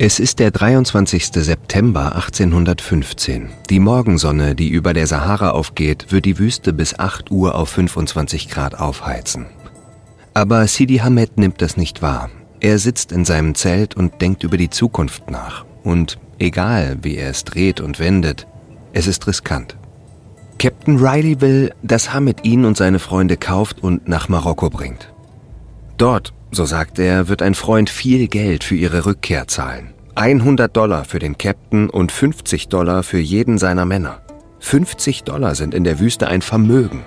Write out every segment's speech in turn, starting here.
Es ist der 23. September 1815. Die Morgensonne, die über der Sahara aufgeht, wird die Wüste bis 8 Uhr auf 25 Grad aufheizen. Aber Sidi Hamed nimmt das nicht wahr. Er sitzt in seinem Zelt und denkt über die Zukunft nach. Und egal, wie er es dreht und wendet, es ist riskant. Captain Riley will, dass Hamed ihn und seine Freunde kauft und nach Marokko bringt. Dort so sagt er, wird ein Freund viel Geld für ihre Rückkehr zahlen. 100 Dollar für den Captain und 50 Dollar für jeden seiner Männer. 50 Dollar sind in der Wüste ein Vermögen.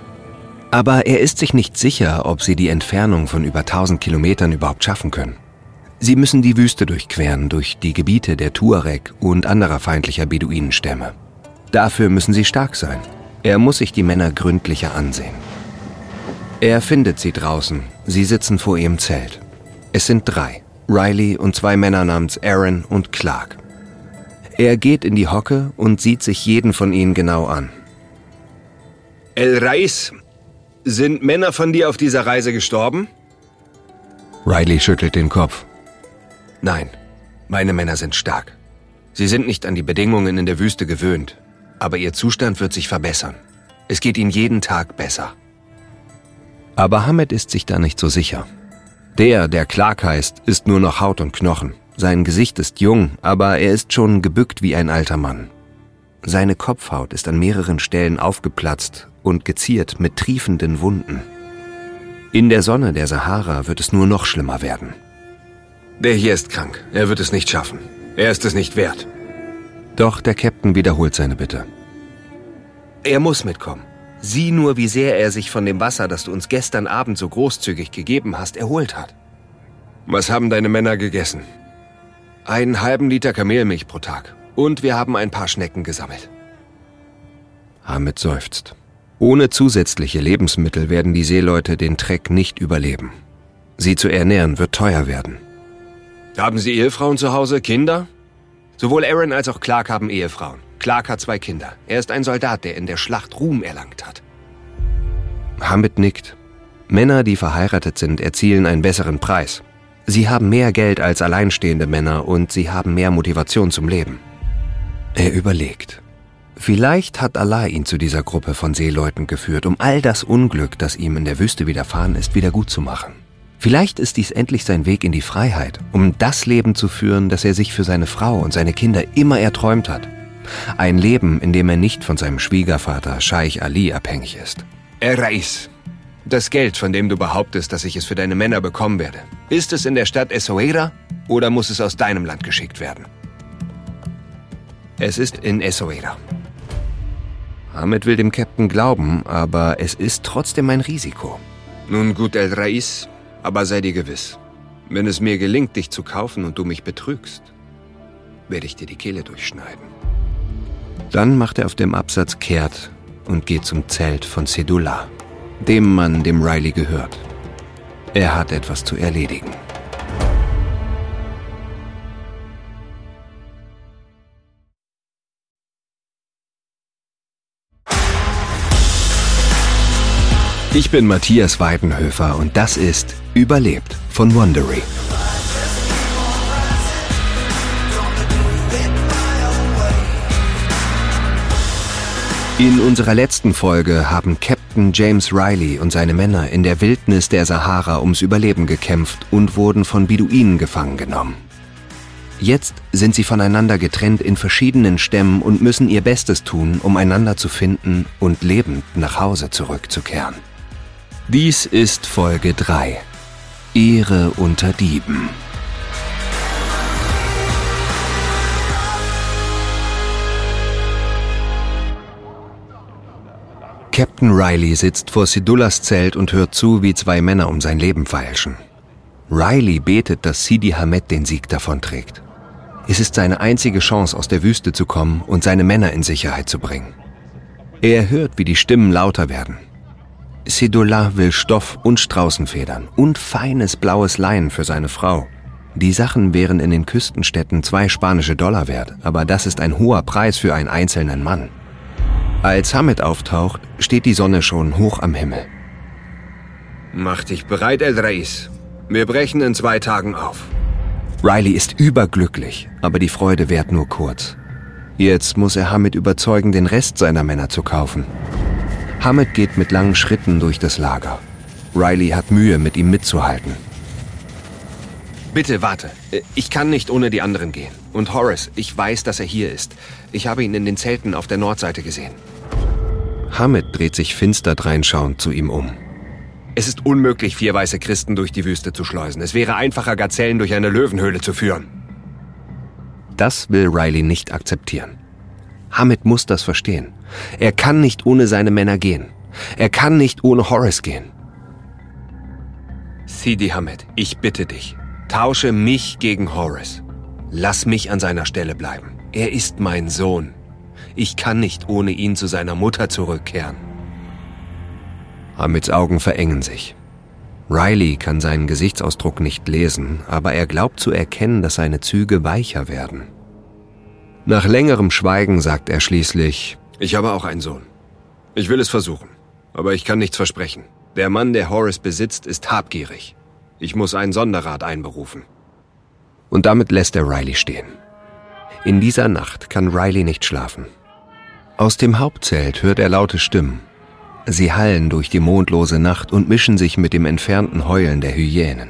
Aber er ist sich nicht sicher, ob sie die Entfernung von über 1000 Kilometern überhaupt schaffen können. Sie müssen die Wüste durchqueren, durch die Gebiete der Tuareg und anderer feindlicher Beduinenstämme. Dafür müssen sie stark sein. Er muss sich die Männer gründlicher ansehen. Er findet sie draußen. Sie sitzen vor ihrem Zelt. Es sind drei. Riley und zwei Männer namens Aaron und Clark. Er geht in die Hocke und sieht sich jeden von ihnen genau an. El Reis, sind Männer von dir auf dieser Reise gestorben? Riley schüttelt den Kopf. Nein, meine Männer sind stark. Sie sind nicht an die Bedingungen in der Wüste gewöhnt, aber ihr Zustand wird sich verbessern. Es geht ihnen jeden Tag besser. Aber Hamed ist sich da nicht so sicher. Der, der Clark heißt, ist nur noch Haut und Knochen. Sein Gesicht ist jung, aber er ist schon gebückt wie ein alter Mann. Seine Kopfhaut ist an mehreren Stellen aufgeplatzt und geziert mit triefenden Wunden. In der Sonne der Sahara wird es nur noch schlimmer werden. Der hier ist krank. Er wird es nicht schaffen. Er ist es nicht wert. Doch der Captain wiederholt seine Bitte. Er muss mitkommen. Sieh nur, wie sehr er sich von dem Wasser, das du uns gestern Abend so großzügig gegeben hast, erholt hat. Was haben deine Männer gegessen? Einen halben Liter Kamelmilch pro Tag. Und wir haben ein paar Schnecken gesammelt. Hamid seufzt. Ohne zusätzliche Lebensmittel werden die Seeleute den Treck nicht überleben. Sie zu ernähren wird teuer werden. Haben Sie Ehefrauen zu Hause, Kinder? Sowohl Aaron als auch Clark haben Ehefrauen. Clark hat zwei Kinder. Er ist ein Soldat, der in der Schlacht Ruhm erlangt hat. Hamid nickt. Männer, die verheiratet sind, erzielen einen besseren Preis. Sie haben mehr Geld als alleinstehende Männer und sie haben mehr Motivation zum Leben. Er überlegt. Vielleicht hat Allah ihn zu dieser Gruppe von Seeleuten geführt, um all das Unglück, das ihm in der Wüste widerfahren ist, wieder gut zu machen. Vielleicht ist dies endlich sein Weg in die Freiheit, um das Leben zu führen, das er sich für seine Frau und seine Kinder immer erträumt hat. Ein Leben, in dem er nicht von seinem Schwiegervater Scheich Ali abhängig ist. Er Reis. Das Geld, von dem du behauptest, dass ich es für deine Männer bekommen werde, ist es in der Stadt Essaouira oder muss es aus deinem Land geschickt werden? Es ist in Essaouira. Ahmed will dem Captain glauben, aber es ist trotzdem ein Risiko. Nun gut, El Rais, aber sei dir gewiss, wenn es mir gelingt, dich zu kaufen und du mich betrügst, werde ich dir die Kehle durchschneiden. Dann macht er auf dem Absatz kehrt und geht zum Zelt von Sedula, dem Mann, dem Riley gehört. Er hat etwas zu erledigen. Ich bin Matthias Weidenhöfer und das ist Überlebt von Wondery. In unserer letzten Folge haben Captain James Riley und seine Männer in der Wildnis der Sahara ums Überleben gekämpft und wurden von Beduinen gefangen genommen. Jetzt sind sie voneinander getrennt in verschiedenen Stämmen und müssen ihr Bestes tun, um einander zu finden und lebend nach Hause zurückzukehren. Dies ist Folge 3. Ehre unter Dieben. Captain Riley sitzt vor Sidullas Zelt und hört zu, wie zwei Männer um sein Leben feilschen. Riley betet, dass Sidi Hamed den Sieg davonträgt. Es ist seine einzige Chance, aus der Wüste zu kommen und seine Männer in Sicherheit zu bringen. Er hört, wie die Stimmen lauter werden. Sidullah will Stoff und Straußenfedern und feines blaues Leinen für seine Frau. Die Sachen wären in den Küstenstädten zwei spanische Dollar wert, aber das ist ein hoher Preis für einen einzelnen Mann. Als Hamid auftaucht, steht die Sonne schon hoch am Himmel. Mach dich bereit, El Reis. Wir brechen in zwei Tagen auf. Riley ist überglücklich, aber die Freude währt nur kurz. Jetzt muss er Hamid überzeugen, den Rest seiner Männer zu kaufen. Hamid geht mit langen Schritten durch das Lager. Riley hat Mühe, mit ihm mitzuhalten. Bitte warte. Ich kann nicht ohne die anderen gehen. Und Horace, ich weiß, dass er hier ist. Ich habe ihn in den Zelten auf der Nordseite gesehen. Hamid dreht sich finster dreinschauend zu ihm um. Es ist unmöglich, vier weiße Christen durch die Wüste zu schleusen. Es wäre einfacher, Gazellen durch eine Löwenhöhle zu führen. Das will Riley nicht akzeptieren. Hamid muss das verstehen. Er kann nicht ohne seine Männer gehen. Er kann nicht ohne Horace gehen. Sidi Hamid, ich bitte dich, tausche mich gegen Horace. Lass mich an seiner Stelle bleiben. Er ist mein Sohn. Ich kann nicht ohne ihn zu seiner Mutter zurückkehren. Hamids Augen verengen sich. Riley kann seinen Gesichtsausdruck nicht lesen, aber er glaubt zu erkennen, dass seine Züge weicher werden. Nach längerem Schweigen sagt er schließlich, Ich habe auch einen Sohn. Ich will es versuchen, aber ich kann nichts versprechen. Der Mann, der Horace besitzt, ist habgierig. Ich muss einen Sonderrat einberufen. Und damit lässt er Riley stehen. In dieser Nacht kann Riley nicht schlafen. Aus dem Hauptzelt hört er laute Stimmen Sie hallen durch die mondlose Nacht und mischen sich mit dem entfernten Heulen der Hyänen.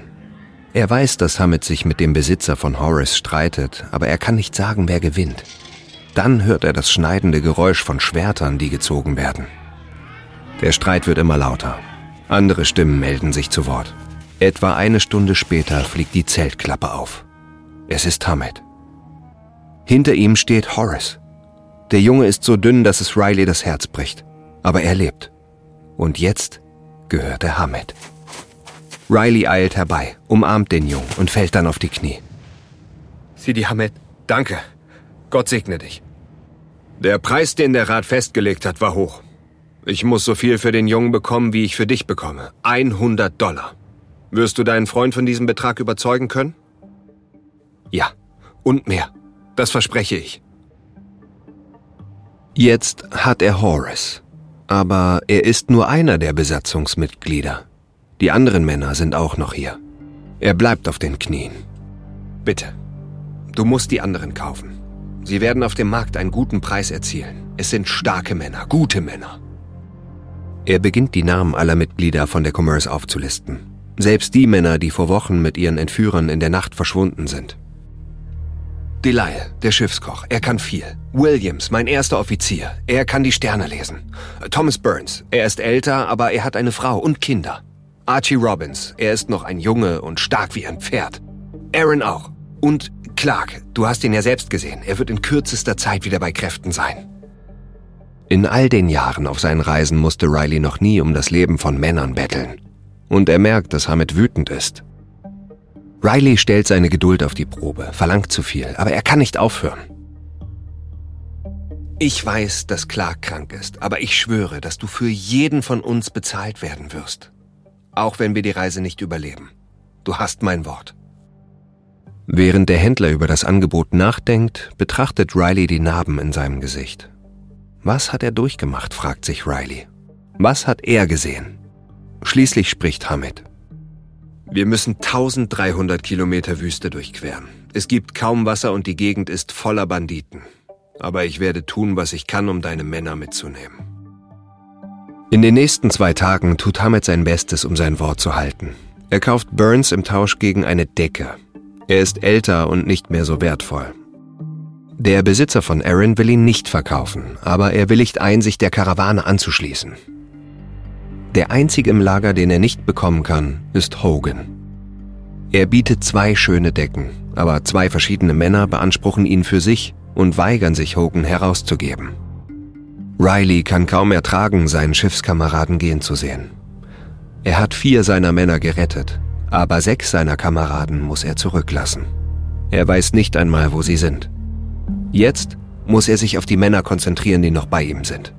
Er weiß, dass Hamid sich mit dem Besitzer von Horace streitet, aber er kann nicht sagen, wer gewinnt. Dann hört er das schneidende Geräusch von Schwertern, die gezogen werden. Der Streit wird immer lauter. Andere Stimmen melden sich zu Wort. Etwa eine Stunde später fliegt die Zeltklappe auf. Es ist Hamid. Hinter ihm steht Horace. Der Junge ist so dünn, dass es Riley das Herz bricht. Aber er lebt und jetzt gehörte Hamed. Riley eilt herbei, umarmt den Jungen und fällt dann auf die Knie. Sidi Hamed, danke. Gott segne dich. Der Preis, den der Rat festgelegt hat, war hoch. Ich muss so viel für den Jungen bekommen, wie ich für dich bekomme. 100 Dollar. Wirst du deinen Freund von diesem Betrag überzeugen können? Ja, und mehr. Das verspreche ich. Jetzt hat er Horace, aber er ist nur einer der Besatzungsmitglieder. Die anderen Männer sind auch noch hier. Er bleibt auf den Knien. Bitte, du musst die anderen kaufen. Sie werden auf dem Markt einen guten Preis erzielen. Es sind starke Männer, gute Männer. Er beginnt die Namen aller Mitglieder von der Commerce aufzulisten. Selbst die Männer, die vor Wochen mit ihren Entführern in der Nacht verschwunden sind. Delisle, der Schiffskoch, er kann viel. Williams, mein erster Offizier, er kann die Sterne lesen. Thomas Burns, er ist älter, aber er hat eine Frau und Kinder. Archie Robbins, er ist noch ein Junge und stark wie ein Pferd. Aaron auch. Und Clark, du hast ihn ja selbst gesehen, er wird in kürzester Zeit wieder bei Kräften sein. In all den Jahren auf seinen Reisen musste Riley noch nie um das Leben von Männern betteln. Und er merkt, dass Hamid wütend ist. Riley stellt seine Geduld auf die Probe, verlangt zu viel, aber er kann nicht aufhören. Ich weiß, dass Clark krank ist, aber ich schwöre, dass du für jeden von uns bezahlt werden wirst. Auch wenn wir die Reise nicht überleben. Du hast mein Wort. Während der Händler über das Angebot nachdenkt, betrachtet Riley die Narben in seinem Gesicht. Was hat er durchgemacht, fragt sich Riley. Was hat er gesehen? Schließlich spricht Hamid. Wir müssen 1300 Kilometer Wüste durchqueren. Es gibt kaum Wasser und die Gegend ist voller Banditen. Aber ich werde tun, was ich kann, um deine Männer mitzunehmen. In den nächsten zwei Tagen tut Hamed sein Bestes, um sein Wort zu halten. Er kauft Burns im Tausch gegen eine Decke. Er ist älter und nicht mehr so wertvoll. Der Besitzer von Aaron will ihn nicht verkaufen, aber er willigt ein, sich der Karawane anzuschließen. Der einzige im Lager, den er nicht bekommen kann, ist Hogan. Er bietet zwei schöne Decken, aber zwei verschiedene Männer beanspruchen ihn für sich und weigern sich, Hogan herauszugeben. Riley kann kaum ertragen, seinen Schiffskameraden gehen zu sehen. Er hat vier seiner Männer gerettet, aber sechs seiner Kameraden muss er zurücklassen. Er weiß nicht einmal, wo sie sind. Jetzt muss er sich auf die Männer konzentrieren, die noch bei ihm sind.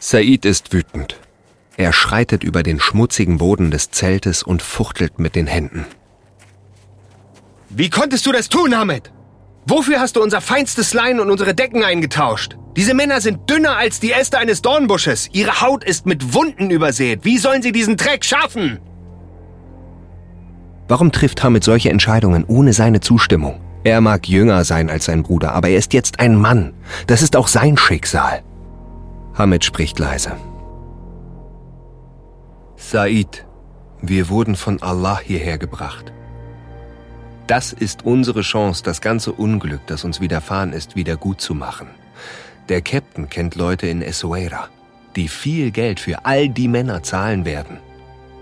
Said ist wütend. Er schreitet über den schmutzigen Boden des Zeltes und fuchtelt mit den Händen. Wie konntest du das tun, Hamid? Wofür hast du unser feinstes Lein und unsere Decken eingetauscht? Diese Männer sind dünner als die Äste eines Dornbusches. Ihre Haut ist mit Wunden übersät. Wie sollen sie diesen Dreck schaffen? Warum trifft Hamid solche Entscheidungen ohne seine Zustimmung? Er mag jünger sein als sein Bruder, aber er ist jetzt ein Mann. Das ist auch sein Schicksal. Hamid spricht leise. Said, wir wurden von Allah hierher gebracht. Das ist unsere Chance, das ganze Unglück, das uns widerfahren ist, wieder gut zu machen. Der Captain kennt Leute in Essaouira, die viel Geld für all die Männer zahlen werden.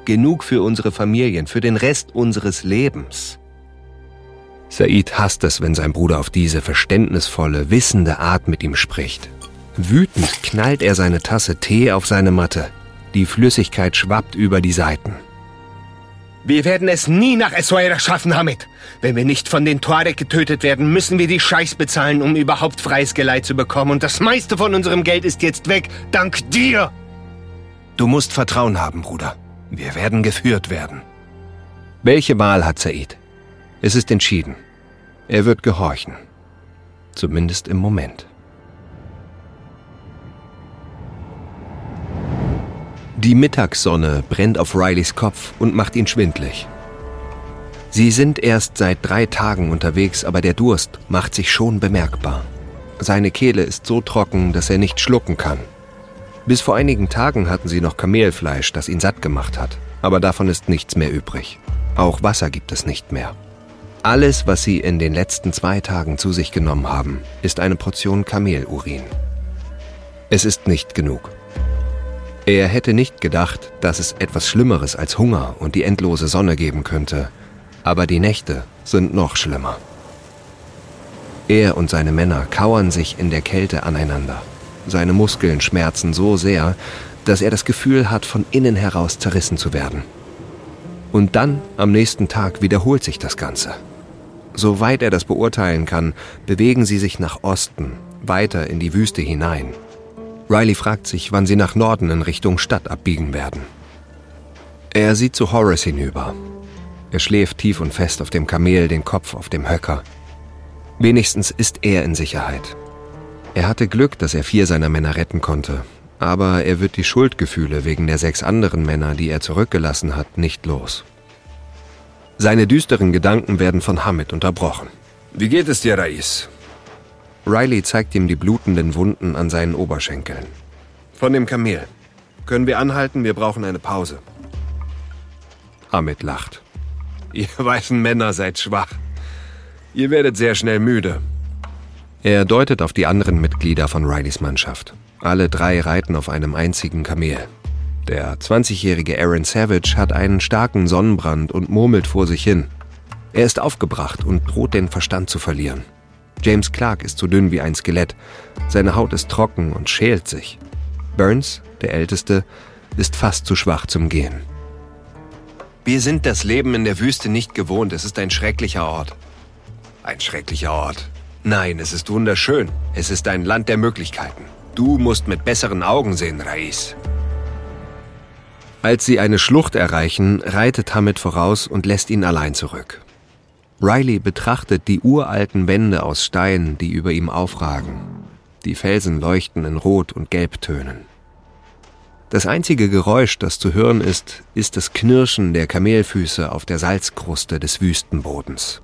Genug für unsere Familien, für den Rest unseres Lebens. Said hasst es, wenn sein Bruder auf diese verständnisvolle, wissende Art mit ihm spricht. Wütend knallt er seine Tasse Tee auf seine Matte. Die Flüssigkeit schwappt über die Seiten. Wir werden es nie nach Essaouira schaffen, Hamid. Wenn wir nicht von den Tuareg getötet werden, müssen wir die Scheiß bezahlen, um überhaupt freies Geleit zu bekommen. Und das meiste von unserem Geld ist jetzt weg, dank dir. Du musst Vertrauen haben, Bruder. Wir werden geführt werden. Welche Wahl hat Said? Es ist entschieden. Er wird gehorchen. Zumindest im Moment. Die Mittagssonne brennt auf Rileys Kopf und macht ihn schwindlig. Sie sind erst seit drei Tagen unterwegs, aber der Durst macht sich schon bemerkbar. Seine Kehle ist so trocken, dass er nicht schlucken kann. Bis vor einigen Tagen hatten sie noch Kamelfleisch, das ihn satt gemacht hat, aber davon ist nichts mehr übrig. Auch Wasser gibt es nicht mehr. Alles, was sie in den letzten zwei Tagen zu sich genommen haben, ist eine Portion Kamelurin. Es ist nicht genug. Er hätte nicht gedacht, dass es etwas Schlimmeres als Hunger und die endlose Sonne geben könnte, aber die Nächte sind noch schlimmer. Er und seine Männer kauern sich in der Kälte aneinander. Seine Muskeln schmerzen so sehr, dass er das Gefühl hat, von innen heraus zerrissen zu werden. Und dann, am nächsten Tag, wiederholt sich das Ganze. Soweit er das beurteilen kann, bewegen sie sich nach Osten, weiter in die Wüste hinein, Riley fragt sich, wann sie nach Norden in Richtung Stadt abbiegen werden. Er sieht zu Horace hinüber. Er schläft tief und fest auf dem Kamel, den Kopf auf dem Höcker. Wenigstens ist er in Sicherheit. Er hatte Glück, dass er vier seiner Männer retten konnte, aber er wird die Schuldgefühle wegen der sechs anderen Männer, die er zurückgelassen hat, nicht los. Seine düsteren Gedanken werden von Hamid unterbrochen. Wie geht es dir, Rais? Riley zeigt ihm die blutenden Wunden an seinen Oberschenkeln. Von dem Kamel. Können wir anhalten? Wir brauchen eine Pause. Hamid lacht. Ihr weißen Männer seid schwach. Ihr werdet sehr schnell müde. Er deutet auf die anderen Mitglieder von Rileys Mannschaft. Alle drei reiten auf einem einzigen Kamel. Der 20-jährige Aaron Savage hat einen starken Sonnenbrand und murmelt vor sich hin. Er ist aufgebracht und droht den Verstand zu verlieren. James Clark ist so dünn wie ein Skelett. Seine Haut ist trocken und schält sich. Burns, der Älteste, ist fast zu schwach zum Gehen. Wir sind das Leben in der Wüste nicht gewohnt. Es ist ein schrecklicher Ort. Ein schrecklicher Ort. Nein, es ist wunderschön. Es ist ein Land der Möglichkeiten. Du musst mit besseren Augen sehen, Rais. Als sie eine Schlucht erreichen, reitet Hamid voraus und lässt ihn allein zurück. Riley betrachtet die uralten Wände aus Stein, die über ihm aufragen. Die Felsen leuchten in Rot- und Gelbtönen. Das einzige Geräusch, das zu hören ist, ist das Knirschen der Kamelfüße auf der Salzkruste des Wüstenbodens.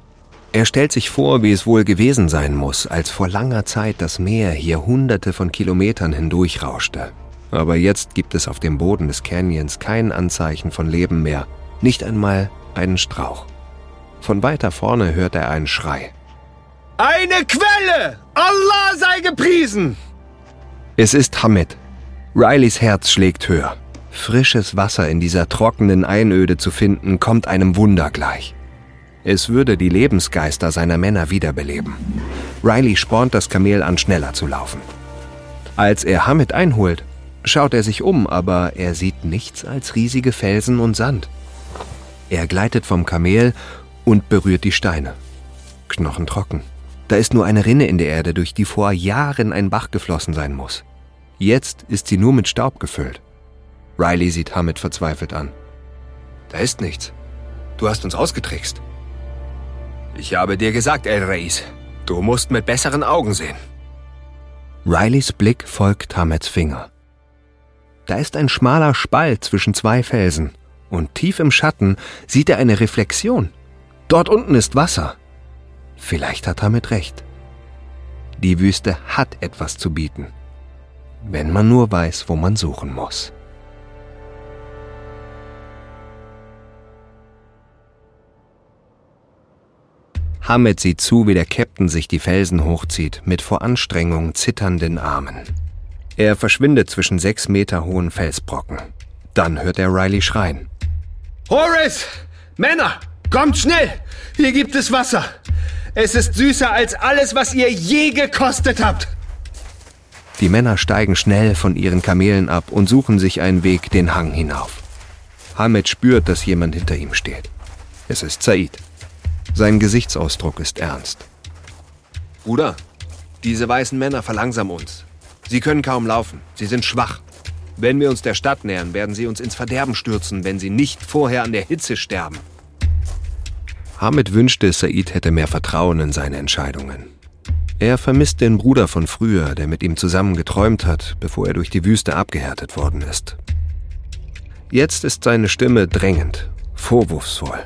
Er stellt sich vor, wie es wohl gewesen sein muss, als vor langer Zeit das Meer hier hunderte von Kilometern hindurchrauschte. Aber jetzt gibt es auf dem Boden des Canyons kein Anzeichen von Leben mehr, nicht einmal einen Strauch. Von weiter vorne hört er einen Schrei. Eine Quelle! Allah sei gepriesen! Es ist Hamid. Rileys Herz schlägt höher. Frisches Wasser in dieser trockenen Einöde zu finden, kommt einem Wunder gleich. Es würde die Lebensgeister seiner Männer wiederbeleben. Riley spornt das Kamel an, schneller zu laufen. Als er Hamid einholt, schaut er sich um, aber er sieht nichts als riesige Felsen und Sand. Er gleitet vom Kamel und berührt die Steine. Knochentrocken. Da ist nur eine Rinne in der Erde, durch die vor Jahren ein Bach geflossen sein muss. Jetzt ist sie nur mit Staub gefüllt. Riley sieht Hamid verzweifelt an. Da ist nichts. Du hast uns ausgetrickst. Ich habe dir gesagt, El Reis, du musst mit besseren Augen sehen. Rileys Blick folgt Hamets Finger. Da ist ein schmaler Spalt zwischen zwei Felsen, und tief im Schatten sieht er eine Reflexion. Dort unten ist Wasser. Vielleicht hat Hamet recht. Die Wüste hat etwas zu bieten, wenn man nur weiß, wo man suchen muss. Hamed sieht zu, wie der Captain sich die Felsen hochzieht, mit vor Anstrengung zitternden Armen. Er verschwindet zwischen sechs Meter hohen Felsbrocken. Dann hört er Riley schreien. Horace! Männer! Kommt schnell! Hier gibt es Wasser! Es ist süßer als alles, was ihr je gekostet habt! Die Männer steigen schnell von ihren Kamelen ab und suchen sich einen Weg den Hang hinauf. Hamed spürt, dass jemand hinter ihm steht. Es ist Said. Sein Gesichtsausdruck ist ernst. Bruder, diese weißen Männer verlangsamen uns. Sie können kaum laufen. Sie sind schwach. Wenn wir uns der Stadt nähern, werden sie uns ins Verderben stürzen, wenn sie nicht vorher an der Hitze sterben. Hamid wünschte, Said hätte mehr Vertrauen in seine Entscheidungen. Er vermisst den Bruder von früher, der mit ihm zusammen geträumt hat, bevor er durch die Wüste abgehärtet worden ist. Jetzt ist seine Stimme drängend, vorwurfsvoll.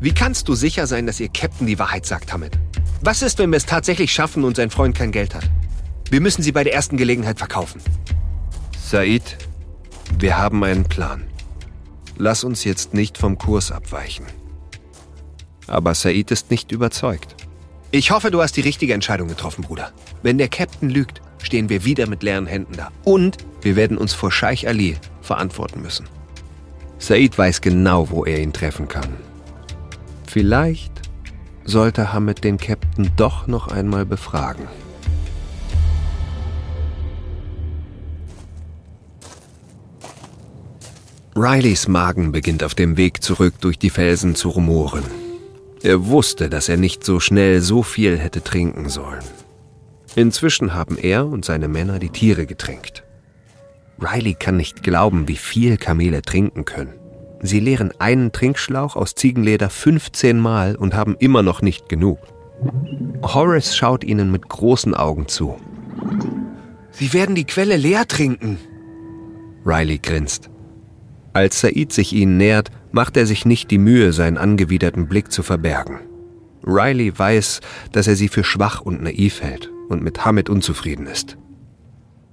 Wie kannst du sicher sein, dass ihr Captain die Wahrheit sagt, Hamid? Was ist, wenn wir es tatsächlich schaffen und sein Freund kein Geld hat? Wir müssen sie bei der ersten Gelegenheit verkaufen. Said, wir haben einen Plan. Lass uns jetzt nicht vom Kurs abweichen. Aber Said ist nicht überzeugt. Ich hoffe, du hast die richtige Entscheidung getroffen, Bruder. Wenn der Captain lügt, stehen wir wieder mit leeren Händen da. Und wir werden uns vor Scheich Ali verantworten müssen. Said weiß genau, wo er ihn treffen kann. Vielleicht sollte Hamed den Captain doch noch einmal befragen. Rileys Magen beginnt auf dem Weg zurück durch die Felsen zu rumoren. Er wusste, dass er nicht so schnell so viel hätte trinken sollen. Inzwischen haben er und seine Männer die Tiere getränkt. Riley kann nicht glauben, wie viel Kamele trinken können. Sie leeren einen Trinkschlauch aus Ziegenleder 15 Mal und haben immer noch nicht genug. Horace schaut ihnen mit großen Augen zu. Sie werden die Quelle leer trinken. Riley grinst. Als Said sich ihnen nähert, macht er sich nicht die Mühe, seinen angewiderten Blick zu verbergen. Riley weiß, dass er sie für schwach und naiv hält und mit Hamid unzufrieden ist.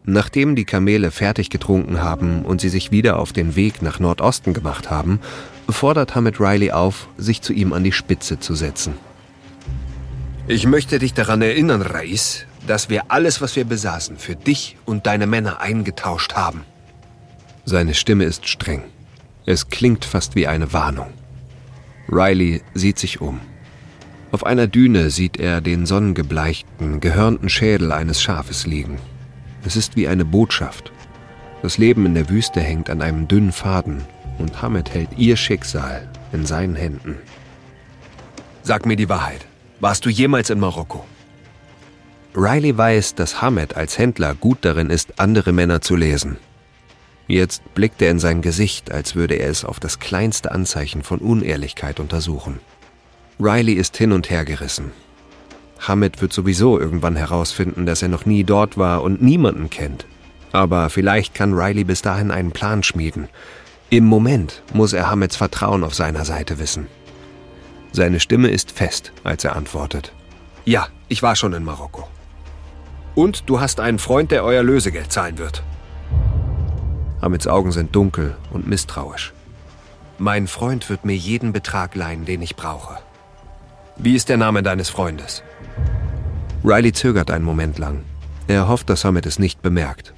Nachdem die Kamele fertig getrunken haben und sie sich wieder auf den Weg nach Nordosten gemacht haben, fordert Hamid Riley auf, sich zu ihm an die Spitze zu setzen. Ich möchte dich daran erinnern, Rais, dass wir alles, was wir besaßen, für dich und deine Männer eingetauscht haben. Seine Stimme ist streng. Es klingt fast wie eine Warnung. Riley sieht sich um. Auf einer Düne sieht er den sonnengebleichten, gehörnten Schädel eines Schafes liegen. Es ist wie eine Botschaft. Das Leben in der Wüste hängt an einem dünnen Faden und Hamed hält ihr Schicksal in seinen Händen. Sag mir die Wahrheit. Warst du jemals in Marokko? Riley weiß, dass Hamed als Händler gut darin ist, andere Männer zu lesen. Jetzt blickt er in sein Gesicht, als würde er es auf das kleinste Anzeichen von Unehrlichkeit untersuchen. Riley ist hin und her gerissen. Hamid wird sowieso irgendwann herausfinden, dass er noch nie dort war und niemanden kennt. Aber vielleicht kann Riley bis dahin einen Plan schmieden. Im Moment muss er Hamids Vertrauen auf seiner Seite wissen. Seine Stimme ist fest, als er antwortet. Ja, ich war schon in Marokko. Und du hast einen Freund, der euer Lösegeld zahlen wird. Hamids Augen sind dunkel und misstrauisch. Mein Freund wird mir jeden Betrag leihen, den ich brauche. Wie ist der Name deines Freundes? Riley zögert einen Moment lang. Er hofft, dass Hamid es nicht bemerkt.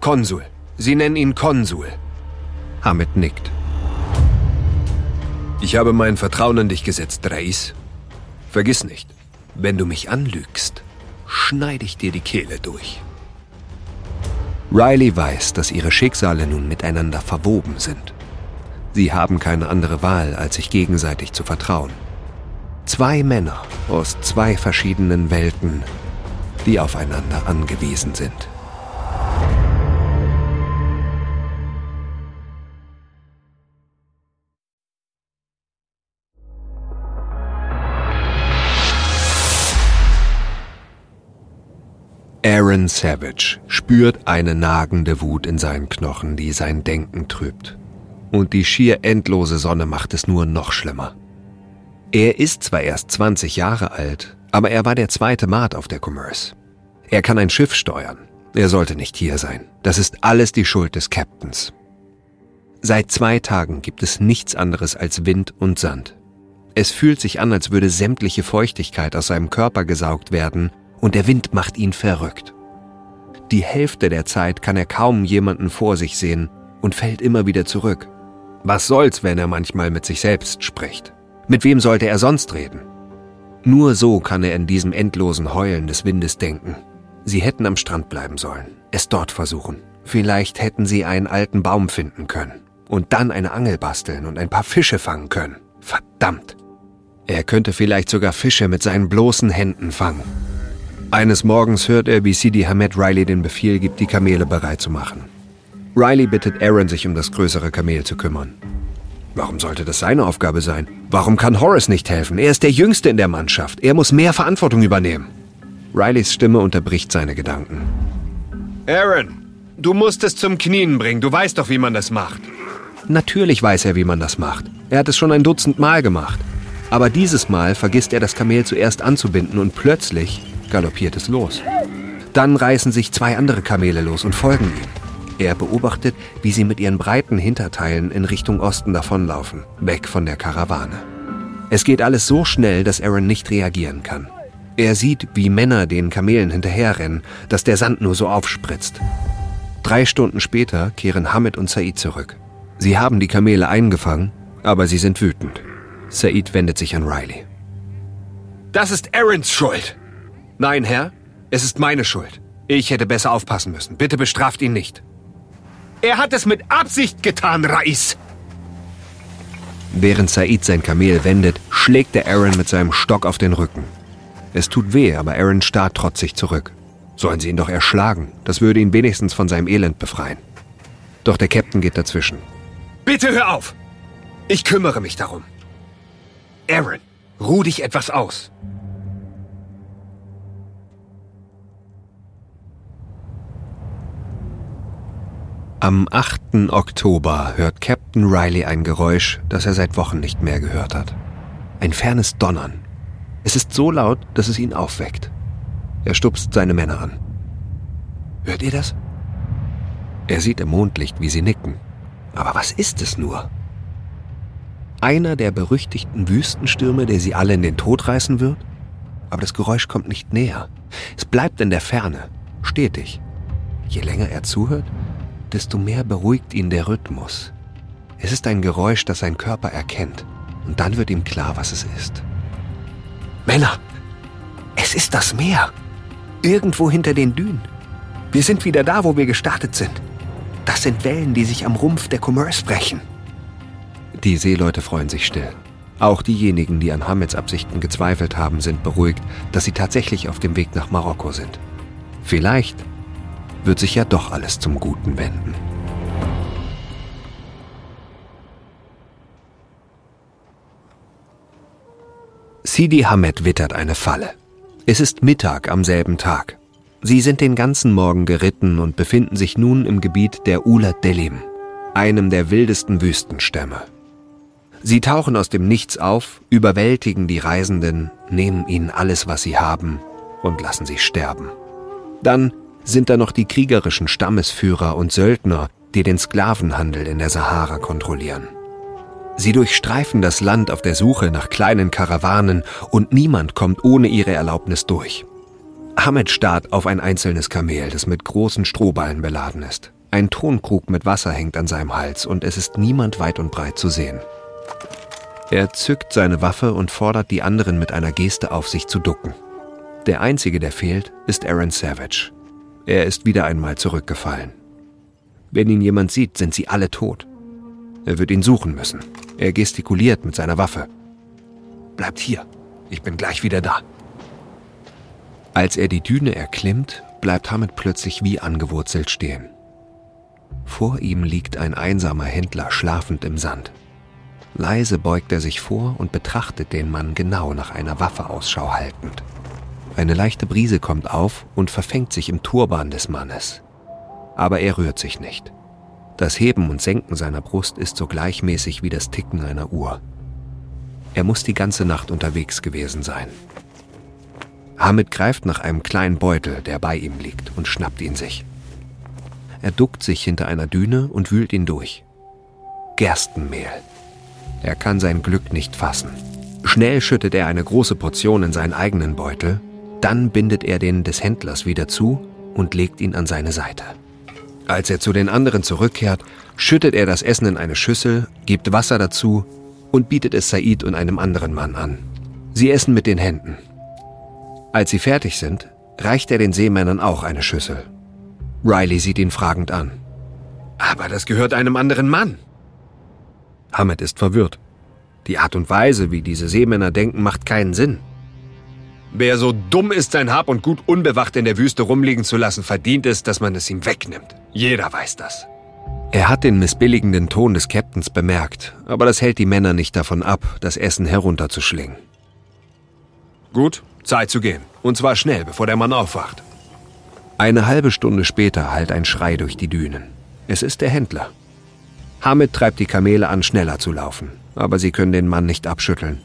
Konsul. Sie nennen ihn Konsul. Hamid nickt. Ich habe mein Vertrauen in dich gesetzt, Reis. Vergiss nicht, wenn du mich anlügst, schneide ich dir die Kehle durch. Riley weiß, dass ihre Schicksale nun miteinander verwoben sind. Sie haben keine andere Wahl, als sich gegenseitig zu vertrauen. Zwei Männer aus zwei verschiedenen Welten, die aufeinander angewiesen sind. Aaron Savage spürt eine nagende Wut in seinen Knochen, die sein Denken trübt. Und die schier endlose Sonne macht es nur noch schlimmer. Er ist zwar erst 20 Jahre alt, aber er war der zweite Maat auf der Commerce. Er kann ein Schiff steuern. Er sollte nicht hier sein. Das ist alles die Schuld des Captains. Seit zwei Tagen gibt es nichts anderes als Wind und Sand. Es fühlt sich an, als würde sämtliche Feuchtigkeit aus seinem Körper gesaugt werden und der Wind macht ihn verrückt. Die Hälfte der Zeit kann er kaum jemanden vor sich sehen und fällt immer wieder zurück. Was soll's, wenn er manchmal mit sich selbst spricht? Mit wem sollte er sonst reden? Nur so kann er in diesem endlosen Heulen des Windes denken. Sie hätten am Strand bleiben sollen, es dort versuchen. Vielleicht hätten sie einen alten Baum finden können und dann eine Angel basteln und ein paar Fische fangen können. Verdammt! Er könnte vielleicht sogar Fische mit seinen bloßen Händen fangen. Eines Morgens hört er, wie Sidi Hamed Riley den Befehl gibt, die Kamele bereit zu machen. Riley bittet Aaron, sich um das größere Kamel zu kümmern. Warum sollte das seine Aufgabe sein? Warum kann Horace nicht helfen? Er ist der Jüngste in der Mannschaft. Er muss mehr Verantwortung übernehmen. Rileys Stimme unterbricht seine Gedanken. Aaron, du musst es zum Knien bringen. Du weißt doch, wie man das macht. Natürlich weiß er, wie man das macht. Er hat es schon ein Dutzend Mal gemacht. Aber dieses Mal vergisst er das Kamel zuerst anzubinden und plötzlich galoppiert es los. Dann reißen sich zwei andere Kamele los und folgen ihm. Er beobachtet, wie sie mit ihren breiten Hinterteilen in Richtung Osten davonlaufen, weg von der Karawane. Es geht alles so schnell, dass Aaron nicht reagieren kann. Er sieht, wie Männer den Kamelen hinterherrennen, dass der Sand nur so aufspritzt. Drei Stunden später kehren Hamid und Said zurück. Sie haben die Kamele eingefangen, aber sie sind wütend. Said wendet sich an Riley. Das ist Aarons Schuld. Nein, Herr, es ist meine Schuld. Ich hätte besser aufpassen müssen. Bitte bestraft ihn nicht. Er hat es mit Absicht getan, Rais. Während Said sein Kamel wendet, schlägt er Aaron mit seinem Stock auf den Rücken. Es tut weh, aber Aaron starrt trotzig zurück. Sollen sie ihn doch erschlagen. Das würde ihn wenigstens von seinem Elend befreien. Doch der Captain geht dazwischen. Bitte hör auf! Ich kümmere mich darum. Aaron, ruh dich etwas aus. Am 8. Oktober hört Captain Riley ein Geräusch, das er seit Wochen nicht mehr gehört hat. Ein fernes Donnern. Es ist so laut, dass es ihn aufweckt. Er stupst seine Männer an. Hört ihr das? Er sieht im Mondlicht, wie sie nicken. Aber was ist es nur? Einer der berüchtigten Wüstenstürme, der sie alle in den Tod reißen wird? Aber das Geräusch kommt nicht näher. Es bleibt in der Ferne, stetig. Je länger er zuhört, desto mehr beruhigt ihn der Rhythmus. Es ist ein Geräusch, das sein Körper erkennt. Und dann wird ihm klar, was es ist. Männer, es ist das Meer. Irgendwo hinter den Dünen. Wir sind wieder da, wo wir gestartet sind. Das sind Wellen, die sich am Rumpf der Commerce brechen. Die Seeleute freuen sich still. Auch diejenigen, die an Hameds Absichten gezweifelt haben, sind beruhigt, dass sie tatsächlich auf dem Weg nach Marokko sind. Vielleicht wird sich ja doch alles zum Guten wenden. Sidi Hamed wittert eine Falle. Es ist Mittag am selben Tag. Sie sind den ganzen Morgen geritten und befinden sich nun im Gebiet der Ula Delim, einem der wildesten Wüstenstämme. Sie tauchen aus dem Nichts auf, überwältigen die Reisenden, nehmen ihnen alles, was sie haben und lassen sie sterben. Dann sind da noch die kriegerischen Stammesführer und Söldner, die den Sklavenhandel in der Sahara kontrollieren. Sie durchstreifen das Land auf der Suche nach kleinen Karawanen und niemand kommt ohne ihre Erlaubnis durch. Ahmed starrt auf ein einzelnes Kamel, das mit großen Strohballen beladen ist. Ein Tonkrug mit Wasser hängt an seinem Hals und es ist niemand weit und breit zu sehen. Er zückt seine Waffe und fordert die anderen mit einer Geste auf, sich zu ducken. Der einzige, der fehlt, ist Aaron Savage. Er ist wieder einmal zurückgefallen. Wenn ihn jemand sieht, sind sie alle tot. Er wird ihn suchen müssen. Er gestikuliert mit seiner Waffe. Bleibt hier. Ich bin gleich wieder da. Als er die Düne erklimmt, bleibt Hamid plötzlich wie angewurzelt stehen. Vor ihm liegt ein einsamer Händler schlafend im Sand. Leise beugt er sich vor und betrachtet den Mann genau nach einer Waffe Ausschau haltend. Eine leichte Brise kommt auf und verfängt sich im Turban des Mannes. Aber er rührt sich nicht. Das Heben und Senken seiner Brust ist so gleichmäßig wie das Ticken einer Uhr. Er muss die ganze Nacht unterwegs gewesen sein. Hamid greift nach einem kleinen Beutel, der bei ihm liegt, und schnappt ihn sich. Er duckt sich hinter einer Düne und wühlt ihn durch. Gerstenmehl. Er kann sein Glück nicht fassen. Schnell schüttet er eine große Portion in seinen eigenen Beutel, dann bindet er den des Händlers wieder zu und legt ihn an seine Seite. Als er zu den anderen zurückkehrt, schüttet er das Essen in eine Schüssel, gibt Wasser dazu und bietet es Said und einem anderen Mann an. Sie essen mit den Händen. Als sie fertig sind, reicht er den Seemännern auch eine Schüssel. Riley sieht ihn fragend an. Aber das gehört einem anderen Mann. Hammett ist verwirrt. Die Art und Weise, wie diese Seemänner denken, macht keinen Sinn. Wer so dumm ist, sein Hab und Gut unbewacht in der Wüste rumliegen zu lassen, verdient es, dass man es ihm wegnimmt. Jeder weiß das. Er hat den missbilligenden Ton des Captains bemerkt, aber das hält die Männer nicht davon ab, das Essen herunterzuschlingen. Gut, Zeit zu gehen. Und zwar schnell, bevor der Mann aufwacht. Eine halbe Stunde später hallt ein Schrei durch die Dünen. Es ist der Händler. Hamid treibt die Kamele an, schneller zu laufen, aber sie können den Mann nicht abschütteln.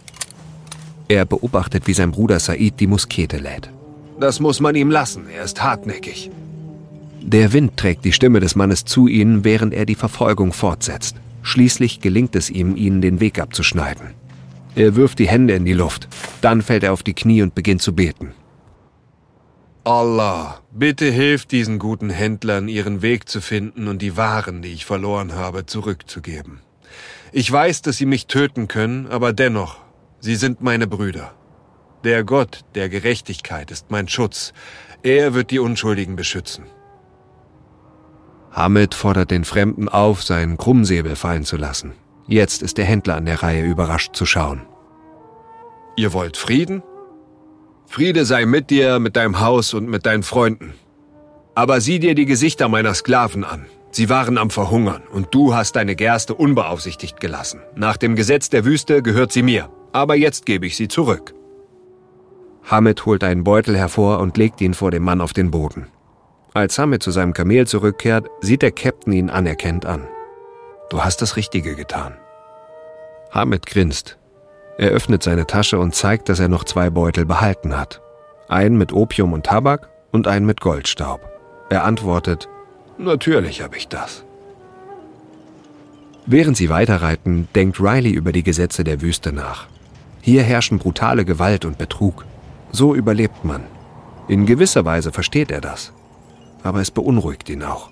Er beobachtet, wie sein Bruder Said die Muskete lädt. Das muss man ihm lassen, er ist hartnäckig. Der Wind trägt die Stimme des Mannes zu ihnen, während er die Verfolgung fortsetzt. Schließlich gelingt es ihm, ihnen den Weg abzuschneiden. Er wirft die Hände in die Luft. Dann fällt er auf die Knie und beginnt zu beten. Allah, bitte hilf diesen guten Händlern, ihren Weg zu finden und die Waren, die ich verloren habe, zurückzugeben. Ich weiß, dass sie mich töten können, aber dennoch, sie sind meine Brüder. Der Gott der Gerechtigkeit ist mein Schutz. Er wird die Unschuldigen beschützen. Hamid fordert den Fremden auf, seinen Krummsäbel fallen zu lassen. Jetzt ist der Händler an der Reihe, überrascht zu schauen. Ihr wollt Frieden? Friede sei mit dir, mit deinem Haus und mit deinen Freunden. Aber sieh dir die Gesichter meiner Sklaven an. Sie waren am Verhungern und du hast deine Gerste unbeaufsichtigt gelassen. Nach dem Gesetz der Wüste gehört sie mir, aber jetzt gebe ich sie zurück. Hamid holt einen Beutel hervor und legt ihn vor dem Mann auf den Boden. Als Hamid zu seinem Kamel zurückkehrt, sieht der Captain ihn anerkennt an. Du hast das Richtige getan. Hamid grinst. Er öffnet seine Tasche und zeigt, dass er noch zwei Beutel behalten hat. Einen mit Opium und Tabak und einen mit Goldstaub. Er antwortet, Natürlich habe ich das. Während sie weiterreiten, denkt Riley über die Gesetze der Wüste nach. Hier herrschen brutale Gewalt und Betrug. So überlebt man. In gewisser Weise versteht er das. Aber es beunruhigt ihn auch.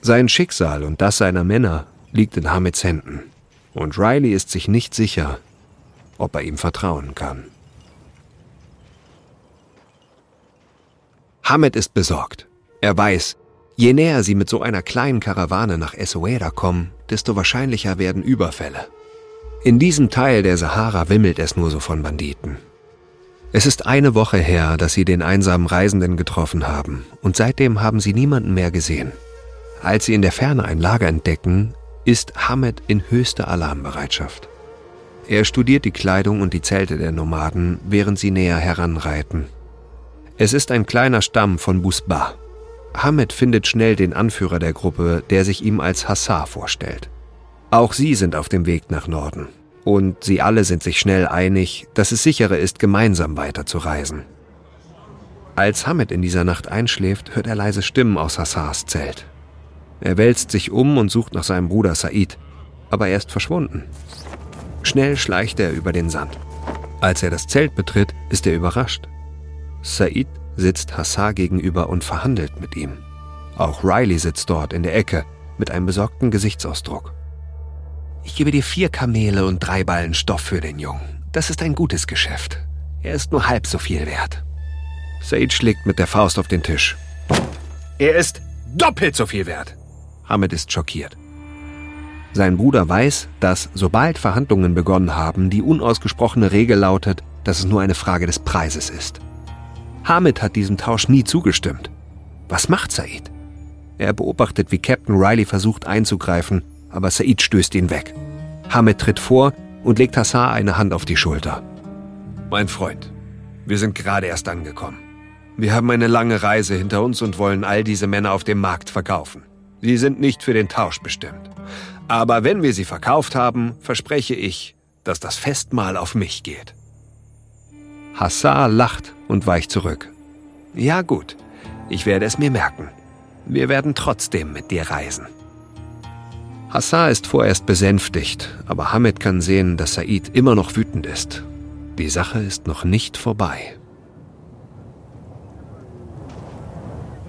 Sein Schicksal und das seiner Männer liegt in Hamids Händen. Und Riley ist sich nicht sicher, ob er ihm vertrauen kann. Hamid ist besorgt. Er weiß, je näher sie mit so einer kleinen Karawane nach Essaouira kommen, desto wahrscheinlicher werden Überfälle. In diesem Teil der Sahara wimmelt es nur so von Banditen. Es ist eine Woche her, dass sie den einsamen Reisenden getroffen haben, und seitdem haben sie niemanden mehr gesehen. Als sie in der Ferne ein Lager entdecken, ist Hamed in höchster Alarmbereitschaft. Er studiert die Kleidung und die Zelte der Nomaden, während sie näher heranreiten. Es ist ein kleiner Stamm von Busba. Hamed findet schnell den Anführer der Gruppe, der sich ihm als Hassar vorstellt. Auch sie sind auf dem Weg nach Norden. Und sie alle sind sich schnell einig, dass es sicherer ist, gemeinsam weiterzureisen. Als Hamed in dieser Nacht einschläft, hört er leise Stimmen aus Hassars Zelt. Er wälzt sich um und sucht nach seinem Bruder Said, aber er ist verschwunden. Schnell schleicht er über den Sand. Als er das Zelt betritt, ist er überrascht. Said sitzt Hassar gegenüber und verhandelt mit ihm. Auch Riley sitzt dort in der Ecke mit einem besorgten Gesichtsausdruck. Ich gebe dir vier Kamele und drei Ballen Stoff für den Jungen. Das ist ein gutes Geschäft. Er ist nur halb so viel wert. Said schlägt mit der Faust auf den Tisch. Er ist doppelt so viel wert. Hamid ist schockiert. Sein Bruder weiß, dass sobald Verhandlungen begonnen haben, die unausgesprochene Regel lautet, dass es nur eine Frage des Preises ist. Hamid hat diesem Tausch nie zugestimmt. Was macht Said? Er beobachtet, wie Captain Riley versucht einzugreifen, aber Said stößt ihn weg. Hamid tritt vor und legt Hassar eine Hand auf die Schulter. Mein Freund, Wir sind gerade erst angekommen. Wir haben eine lange Reise hinter uns und wollen all diese Männer auf dem Markt verkaufen. Sie sind nicht für den Tausch bestimmt. Aber wenn wir sie verkauft haben, verspreche ich, dass das Festmahl auf mich geht. Hassar lacht und weicht zurück. Ja gut, ich werde es mir merken. Wir werden trotzdem mit dir reisen. Hassar ist vorerst besänftigt, aber Hamid kann sehen, dass Said immer noch wütend ist. Die Sache ist noch nicht vorbei.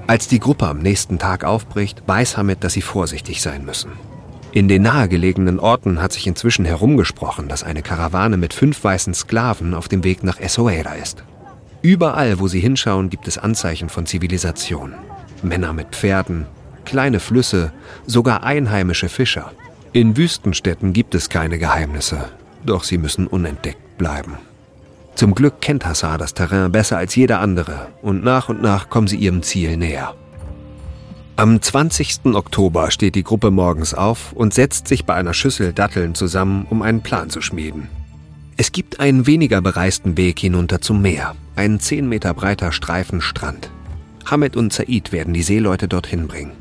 Als die Gruppe am nächsten Tag aufbricht, weiß Hamid, dass sie vorsichtig sein müssen. In den nahegelegenen Orten hat sich inzwischen herumgesprochen, dass eine Karawane mit fünf weißen Sklaven auf dem Weg nach Essaouira ist. Überall, wo sie hinschauen, gibt es Anzeichen von Zivilisation. Männer mit Pferden, kleine Flüsse, sogar einheimische Fischer. In Wüstenstädten gibt es keine Geheimnisse, doch sie müssen unentdeckt bleiben. Zum Glück kennt Hassar das Terrain besser als jeder andere und nach und nach kommen sie ihrem Ziel näher. Am 20. Oktober steht die Gruppe morgens auf und setzt sich bei einer Schüssel Datteln zusammen, um einen Plan zu schmieden. Es gibt einen weniger bereisten Weg hinunter zum Meer, einen 10 Meter breiter Streifen Strand. Hamid und Said werden die Seeleute dorthin bringen.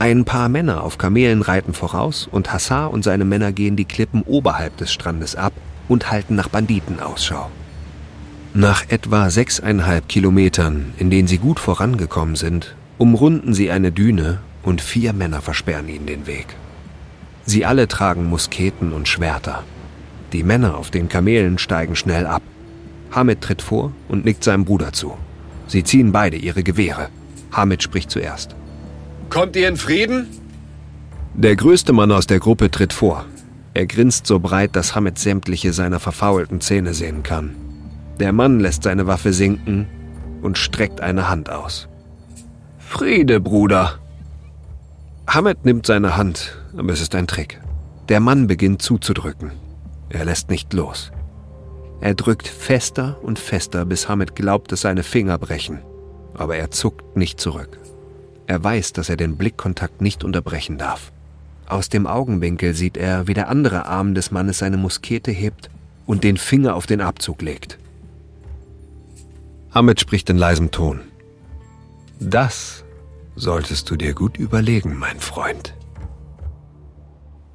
Ein paar Männer auf Kamelen reiten voraus und Hassar und seine Männer gehen die Klippen oberhalb des Strandes ab und halten nach Banditen Ausschau. Nach etwa sechseinhalb Kilometern, in denen sie gut vorangekommen sind, umrunden sie eine Düne und vier Männer versperren ihnen den Weg. Sie alle tragen Musketen und Schwerter. Die Männer auf den Kamelen steigen schnell ab. Hamid tritt vor und nickt seinem Bruder zu. Sie ziehen beide ihre Gewehre. Hamid spricht zuerst. Kommt ihr in Frieden? Der größte Mann aus der Gruppe tritt vor. Er grinst so breit, dass Hamid sämtliche seiner verfaulten Zähne sehen kann. Der Mann lässt seine Waffe sinken und streckt eine Hand aus. Friede, Bruder. Hamed nimmt seine Hand, aber es ist ein Trick. Der Mann beginnt zuzudrücken. Er lässt nicht los. Er drückt fester und fester, bis Hamed glaubt, dass seine Finger brechen. Aber er zuckt nicht zurück. Er weiß, dass er den Blickkontakt nicht unterbrechen darf. Aus dem Augenwinkel sieht er, wie der andere Arm des Mannes seine Muskete hebt und den Finger auf den Abzug legt. Hamid spricht in leisem Ton. Das solltest du dir gut überlegen, mein Freund.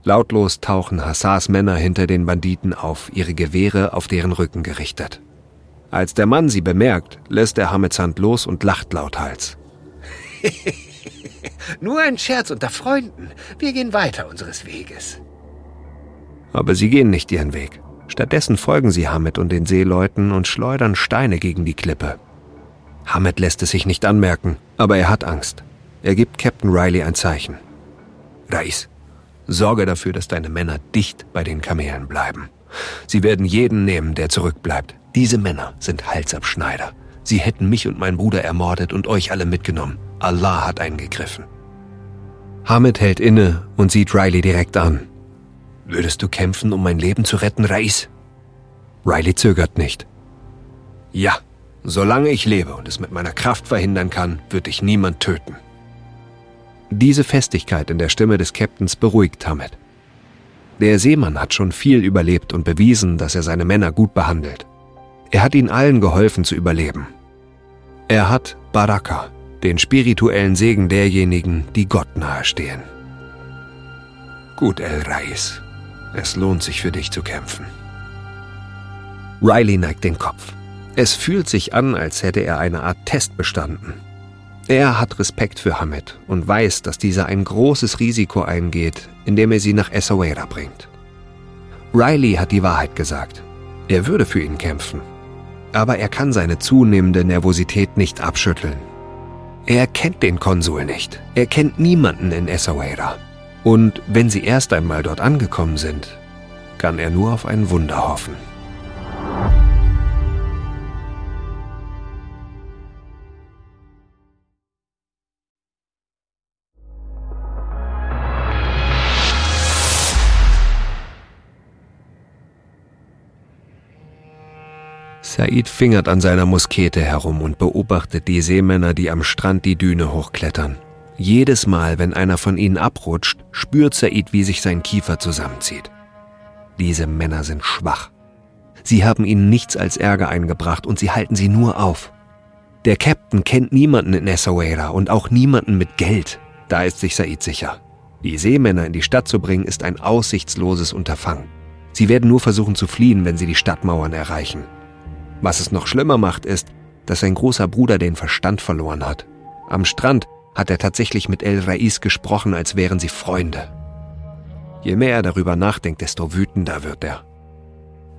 Lautlos tauchen Hassars Männer hinter den Banditen auf, ihre Gewehre auf deren Rücken gerichtet. Als der Mann sie bemerkt, lässt er Hamids Hand los und lacht lauthals. Nur ein Scherz unter Freunden. Wir gehen weiter unseres Weges. Aber sie gehen nicht ihren Weg. Stattdessen folgen sie Hamed und den Seeleuten und schleudern Steine gegen die Klippe. Hamed lässt es sich nicht anmerken, aber er hat Angst. Er gibt Captain Riley ein Zeichen. Reis, sorge dafür, dass deine Männer dicht bei den Kamelen bleiben. Sie werden jeden nehmen, der zurückbleibt. Diese Männer sind Halsabschneider. Sie hätten mich und meinen Bruder ermordet und euch alle mitgenommen. Allah hat eingegriffen. Hamed hält inne und sieht Riley direkt an. Würdest du kämpfen, um mein Leben zu retten, Reis? Riley zögert nicht. Ja, solange ich lebe und es mit meiner Kraft verhindern kann, wird dich niemand töten. Diese Festigkeit in der Stimme des Captains beruhigt Hamed. Der Seemann hat schon viel überlebt und bewiesen, dass er seine Männer gut behandelt. Er hat ihnen allen geholfen zu überleben. Er hat Baraka, den spirituellen Segen derjenigen, die Gott nahestehen. Gut, El Reis, es lohnt sich für dich zu kämpfen. Riley neigt den Kopf. Es fühlt sich an, als hätte er eine Art Test bestanden. Er hat Respekt für Hamed und weiß, dass dieser ein großes Risiko eingeht, indem er sie nach Essaouira bringt. Riley hat die Wahrheit gesagt. Er würde für ihn kämpfen. Aber er kann seine zunehmende Nervosität nicht abschütteln. Er kennt den Konsul nicht. Er kennt niemanden in Essaouira. Und wenn sie erst einmal dort angekommen sind, kann er nur auf ein Wunder hoffen. Said fingert an seiner Muskete herum und beobachtet die Seemänner, die am Strand die Düne hochklettern. Jedes Mal, wenn einer von ihnen abrutscht, spürt Said, wie sich sein Kiefer zusammenzieht. Diese Männer sind schwach. Sie haben ihnen nichts als Ärger eingebracht und sie halten sie nur auf. Der Captain kennt niemanden in Essaouira und auch niemanden mit Geld. Da ist sich Said sicher. Die Seemänner in die Stadt zu bringen, ist ein aussichtsloses Unterfangen. Sie werden nur versuchen zu fliehen, wenn sie die Stadtmauern erreichen. Was es noch schlimmer macht, ist, dass sein großer Bruder den Verstand verloren hat. Am Strand hat er tatsächlich mit El Rais gesprochen, als wären sie Freunde. Je mehr er darüber nachdenkt, desto wütender wird er.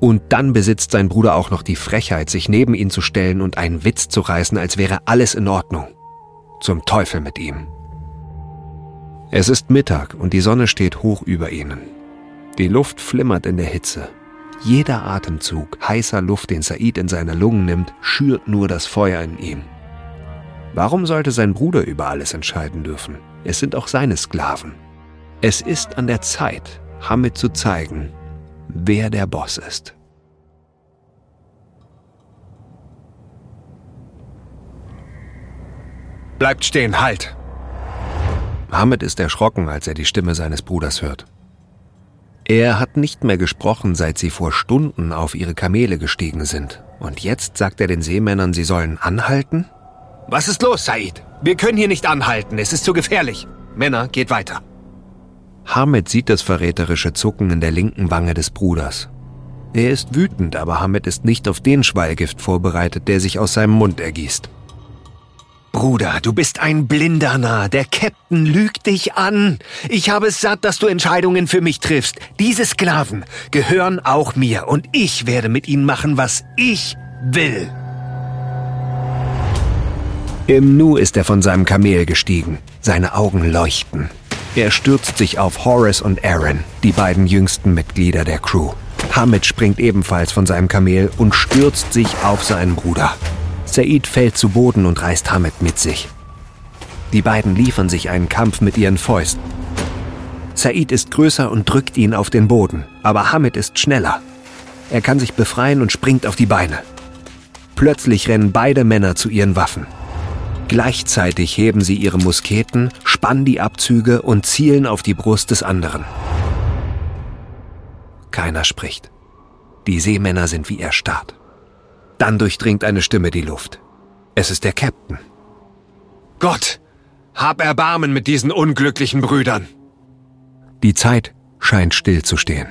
Und dann besitzt sein Bruder auch noch die Frechheit, sich neben ihn zu stellen und einen Witz zu reißen, als wäre alles in Ordnung. Zum Teufel mit ihm. Es ist Mittag und die Sonne steht hoch über ihnen. Die Luft flimmert in der Hitze. Jeder Atemzug heißer Luft, den Said in seine Lungen nimmt, schürt nur das Feuer in ihm. Warum sollte sein Bruder über alles entscheiden dürfen? Es sind auch seine Sklaven. Es ist an der Zeit, Hamid zu zeigen, wer der Boss ist. Bleibt stehen, halt! Hamid ist erschrocken, als er die Stimme seines Bruders hört. Er hat nicht mehr gesprochen, seit sie vor Stunden auf ihre Kamele gestiegen sind. Und jetzt sagt er den Seemännern, sie sollen anhalten? Was ist los, Said? Wir können hier nicht anhalten, es ist zu gefährlich. Männer, geht weiter. Hamid sieht das verräterische Zucken in der linken Wange des Bruders. Er ist wütend, aber Hamid ist nicht auf den Schweigift vorbereitet, der sich aus seinem Mund ergießt. Bruder, du bist ein blinder Narr. Der Captain lügt dich an. Ich habe es satt, dass du Entscheidungen für mich triffst. Diese Sklaven gehören auch mir und ich werde mit ihnen machen, was ich will. Im Nu ist er von seinem Kamel gestiegen. Seine Augen leuchten. Er stürzt sich auf Horace und Aaron, die beiden jüngsten Mitglieder der Crew. Hamid springt ebenfalls von seinem Kamel und stürzt sich auf seinen Bruder. Said fällt zu Boden und reißt Hamid mit sich. Die beiden liefern sich einen Kampf mit ihren Fäusten. Said ist größer und drückt ihn auf den Boden, aber Hamid ist schneller. Er kann sich befreien und springt auf die Beine. Plötzlich rennen beide Männer zu ihren Waffen. Gleichzeitig heben sie ihre Musketen, spannen die Abzüge und zielen auf die Brust des anderen. Keiner spricht. Die Seemänner sind wie erstarrt. Dann durchdringt eine Stimme die Luft. Es ist der Captain. Gott, hab Erbarmen mit diesen unglücklichen Brüdern. Die Zeit scheint stillzustehen.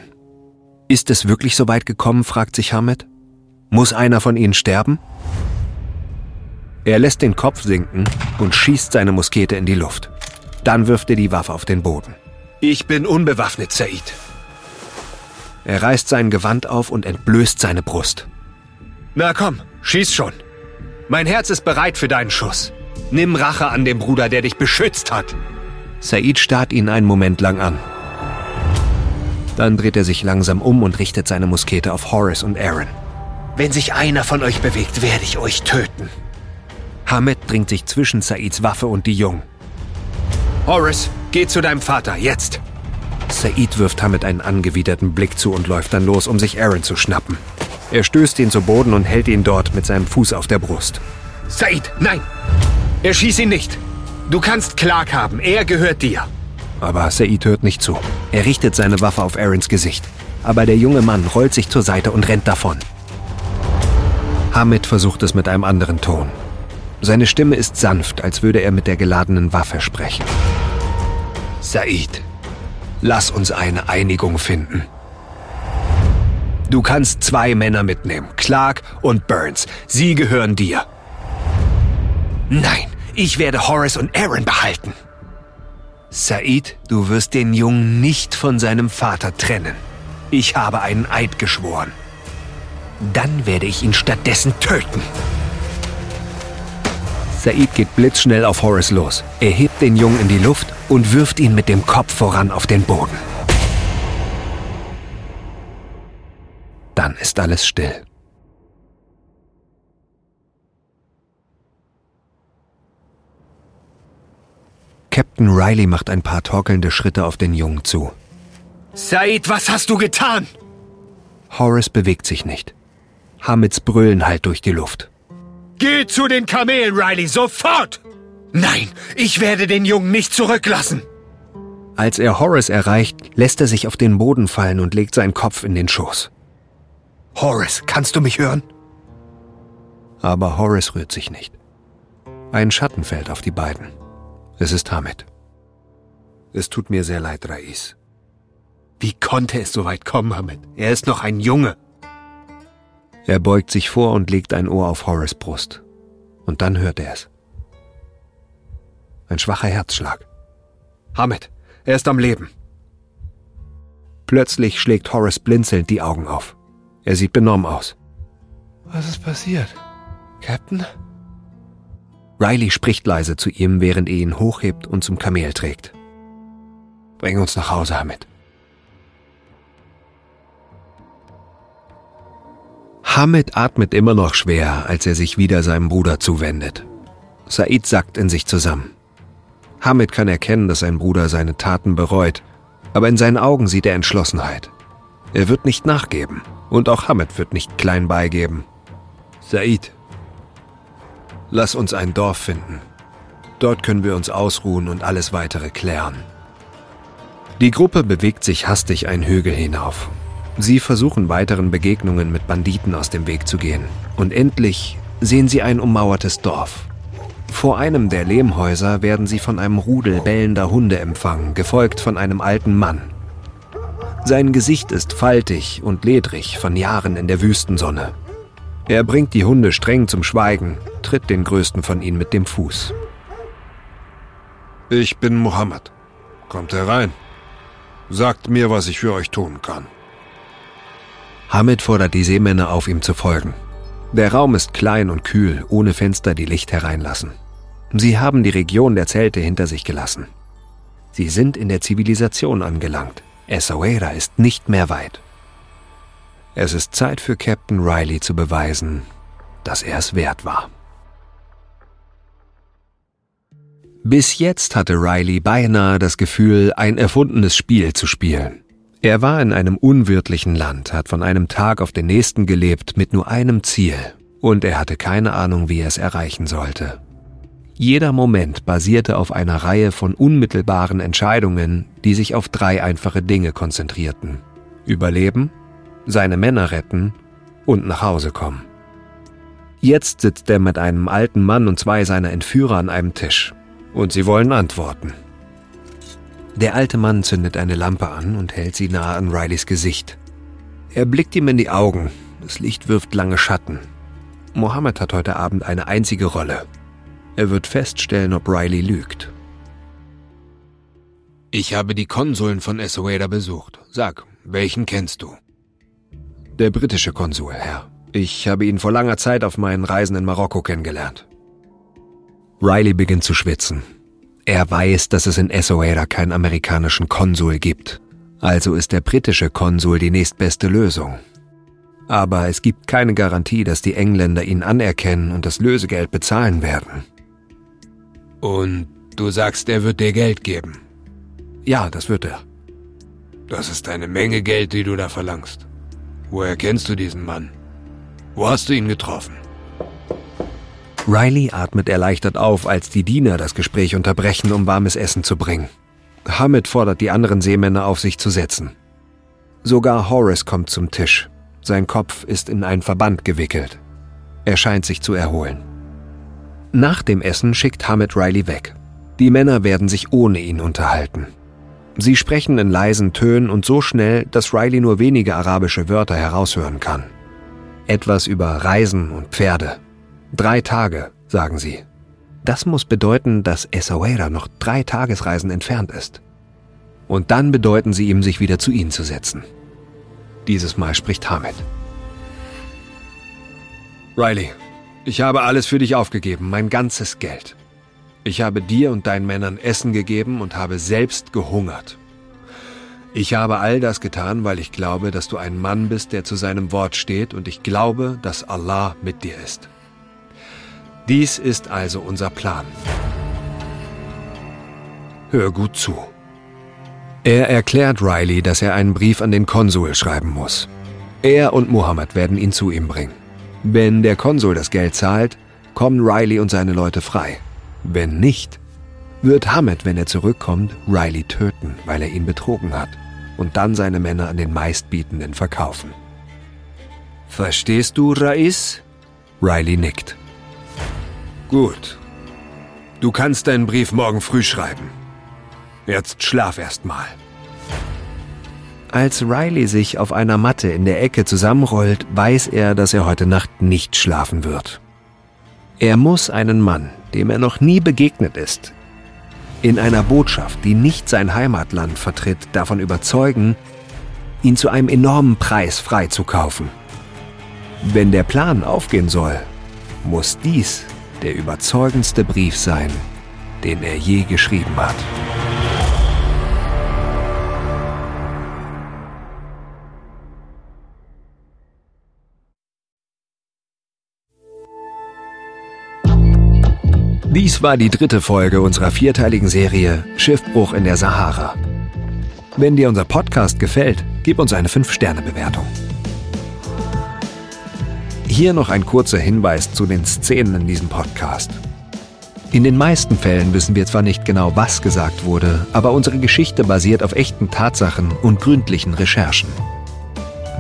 Ist es wirklich so weit gekommen, fragt sich Hamed. Muss einer von ihnen sterben? Er lässt den Kopf sinken und schießt seine Muskete in die Luft. Dann wirft er die Waffe auf den Boden. Ich bin unbewaffnet, Said. Er reißt sein Gewand auf und entblößt seine Brust. Na komm, schieß schon. Mein Herz ist bereit für deinen Schuss. Nimm Rache an dem Bruder, der dich beschützt hat. Said starrt ihn einen Moment lang an. Dann dreht er sich langsam um und richtet seine Muskete auf Horace und Aaron. Wenn sich einer von euch bewegt, werde ich euch töten. Hamed dringt sich zwischen Saids Waffe und die Jungen. Horace, geh zu deinem Vater, jetzt! Said wirft Hamed einen angewiderten Blick zu und läuft dann los, um sich Aaron zu schnappen. Er stößt ihn zu Boden und hält ihn dort mit seinem Fuß auf der Brust. Said, nein! Erschieß ihn nicht! Du kannst Clark haben, er gehört dir. Aber Said hört nicht zu. Er richtet seine Waffe auf Aarons Gesicht. Aber der junge Mann rollt sich zur Seite und rennt davon. Hamid versucht es mit einem anderen Ton. Seine Stimme ist sanft, als würde er mit der geladenen Waffe sprechen. Said, lass uns eine Einigung finden. Du kannst zwei Männer mitnehmen, Clark und Burns. Sie gehören dir. Nein, ich werde Horace und Aaron behalten. Said, du wirst den Jungen nicht von seinem Vater trennen. Ich habe einen Eid geschworen. Dann werde ich ihn stattdessen töten. Said geht blitzschnell auf Horace los. Er hebt den Jungen in die Luft und wirft ihn mit dem Kopf voran auf den Boden. Dann ist alles still. Captain Riley macht ein paar torkelnde Schritte auf den Jungen zu. Said, was hast du getan? Horace bewegt sich nicht. Hamids Brüllen hallt durch die Luft. Geh zu den Kamelen, Riley, sofort! Nein, ich werde den Jungen nicht zurücklassen. Als er Horace erreicht, lässt er sich auf den Boden fallen und legt seinen Kopf in den Schoß. Horace, kannst du mich hören? Aber Horace rührt sich nicht. Ein Schatten fällt auf die beiden. Es ist Hamid. Es tut mir sehr leid, Rais. Wie konnte es so weit kommen, Hamid? Er ist noch ein Junge. Er beugt sich vor und legt ein Ohr auf Horace Brust. Und dann hört er es. Ein schwacher Herzschlag. Hamid, er ist am Leben. Plötzlich schlägt Horace blinzelnd die Augen auf. Er sieht benommen aus. Was ist passiert? Captain? Riley spricht leise zu ihm, während er ihn hochhebt und zum Kamel trägt. Bring uns nach Hause, Hamid. Hamid atmet immer noch schwer, als er sich wieder seinem Bruder zuwendet. Said sackt in sich zusammen. Hamid kann erkennen, dass sein Bruder seine Taten bereut, aber in seinen Augen sieht er Entschlossenheit. Er wird nicht nachgeben und auch Hamid wird nicht klein beigeben. Said, lass uns ein Dorf finden. Dort können wir uns ausruhen und alles weitere klären. Die Gruppe bewegt sich hastig einen Hügel hinauf. Sie versuchen weiteren Begegnungen mit Banditen aus dem Weg zu gehen. Und endlich sehen sie ein ummauertes Dorf. Vor einem der Lehmhäuser werden sie von einem Rudel bellender Hunde empfangen, gefolgt von einem alten Mann. Sein Gesicht ist faltig und ledrig von Jahren in der Wüstensonne. Er bringt die Hunde streng zum Schweigen, tritt den größten von ihnen mit dem Fuß. Ich bin Mohammed. Kommt herein. Sagt mir, was ich für euch tun kann. Hamid fordert die Seemänner auf, ihm zu folgen. Der Raum ist klein und kühl, ohne Fenster, die Licht hereinlassen. Sie haben die Region der Zelte hinter sich gelassen. Sie sind in der Zivilisation angelangt. Essaouira ist nicht mehr weit. Es ist Zeit für Captain Riley zu beweisen, dass er es wert war. Bis jetzt hatte Riley beinahe das Gefühl, ein erfundenes Spiel zu spielen. Er war in einem unwirtlichen Land, hat von einem Tag auf den nächsten gelebt mit nur einem Ziel, und er hatte keine Ahnung, wie er es erreichen sollte. Jeder Moment basierte auf einer Reihe von unmittelbaren Entscheidungen, die sich auf drei einfache Dinge konzentrierten. Überleben, seine Männer retten und nach Hause kommen. Jetzt sitzt er mit einem alten Mann und zwei seiner Entführer an einem Tisch. Und sie wollen antworten. Der alte Mann zündet eine Lampe an und hält sie nahe an Rileys Gesicht. Er blickt ihm in die Augen. Das Licht wirft lange Schatten. Mohammed hat heute Abend eine einzige Rolle. Er wird feststellen, ob Riley lügt. Ich habe die Konsuln von Essueda besucht. Sag, welchen kennst du? Der britische Konsul, Herr. Ich habe ihn vor langer Zeit auf meinen Reisen in Marokko kennengelernt. Riley beginnt zu schwitzen. Er weiß, dass es in Essaouira keinen amerikanischen Konsul gibt. Also ist der britische Konsul die nächstbeste Lösung. Aber es gibt keine Garantie, dass die Engländer ihn anerkennen und das Lösegeld bezahlen werden. Und du sagst, er wird dir Geld geben? Ja, das wird er. Das ist eine Menge Geld, die du da verlangst. Woher kennst du diesen Mann? Wo hast du ihn getroffen? Riley atmet erleichtert auf, als die Diener das Gespräch unterbrechen, um warmes Essen zu bringen. Hamid fordert die anderen Seemänner auf, sich zu setzen. Sogar Horace kommt zum Tisch. Sein Kopf ist in einen Verband gewickelt. Er scheint sich zu erholen. Nach dem Essen schickt Hamid Riley weg. Die Männer werden sich ohne ihn unterhalten. Sie sprechen in leisen Tönen und so schnell, dass Riley nur wenige arabische Wörter heraushören kann. Etwas über Reisen und Pferde. Drei Tage, sagen sie. Das muss bedeuten, dass Essaouira noch drei Tagesreisen entfernt ist. Und dann bedeuten sie ihm, sich wieder zu ihnen zu setzen. Dieses Mal spricht Hamid. Riley, ich habe alles für dich aufgegeben, mein ganzes Geld. Ich habe dir und deinen Männern Essen gegeben und habe selbst gehungert. Ich habe all das getan, weil ich glaube, dass du ein Mann bist, der zu seinem Wort steht und ich glaube, dass Allah mit dir ist. Dies ist also unser Plan. Hör gut zu. Er erklärt Riley, dass er einen Brief an den Konsul schreiben muss. Er und Muhammad werden ihn zu ihm bringen. Wenn der Konsul das Geld zahlt, kommen Riley und seine Leute frei. Wenn nicht, wird Hamed, wenn er zurückkommt, Riley töten, weil er ihn betrogen hat und dann seine Männer an den Meistbietenden verkaufen. Verstehst du, Rais? Riley nickt. Gut. Du kannst deinen Brief morgen früh schreiben. Jetzt schlaf erst mal. Als Riley sich auf einer Matte in der Ecke zusammenrollt, weiß er, dass er heute Nacht nicht schlafen wird. Er muss einen Mann, dem er noch nie begegnet ist, in einer Botschaft, die nicht sein Heimatland vertritt, davon überzeugen, ihn zu einem enormen Preis freizukaufen. Wenn der Plan aufgehen soll, muss dies der überzeugendste Brief sein, den er je geschrieben hat. Dies war die dritte Folge unserer vierteiligen Serie Schiffbruch in der Sahara. Wenn dir unser Podcast gefällt, gib uns eine 5-Sterne-Bewertung. Hier noch ein kurzer Hinweis zu den Szenen in diesem Podcast. In den meisten Fällen wissen wir zwar nicht genau, was gesagt wurde, aber unsere Geschichte basiert auf echten Tatsachen und gründlichen Recherchen.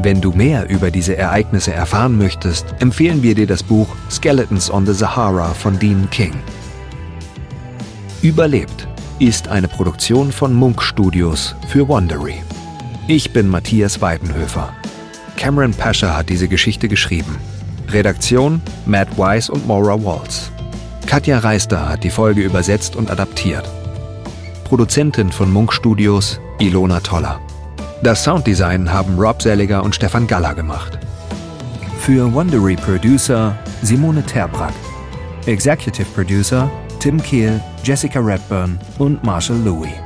Wenn du mehr über diese Ereignisse erfahren möchtest, empfehlen wir dir das Buch Skeletons on the Sahara von Dean King. Überlebt ist eine Produktion von Munk Studios für Wondery. Ich bin Matthias Weidenhöfer. Cameron Pascher hat diese Geschichte geschrieben. Redaktion Matt Weiss und Maura Waltz. Katja Reister hat die Folge übersetzt und adaptiert. Produzentin von Munk Studios Ilona Toller. Das Sounddesign haben Rob Selliger und Stefan Galler gemacht. Für Wondery Producer Simone Terbrack. Executive Producer Tim Kehl, Jessica Redburn und Marshall Louis.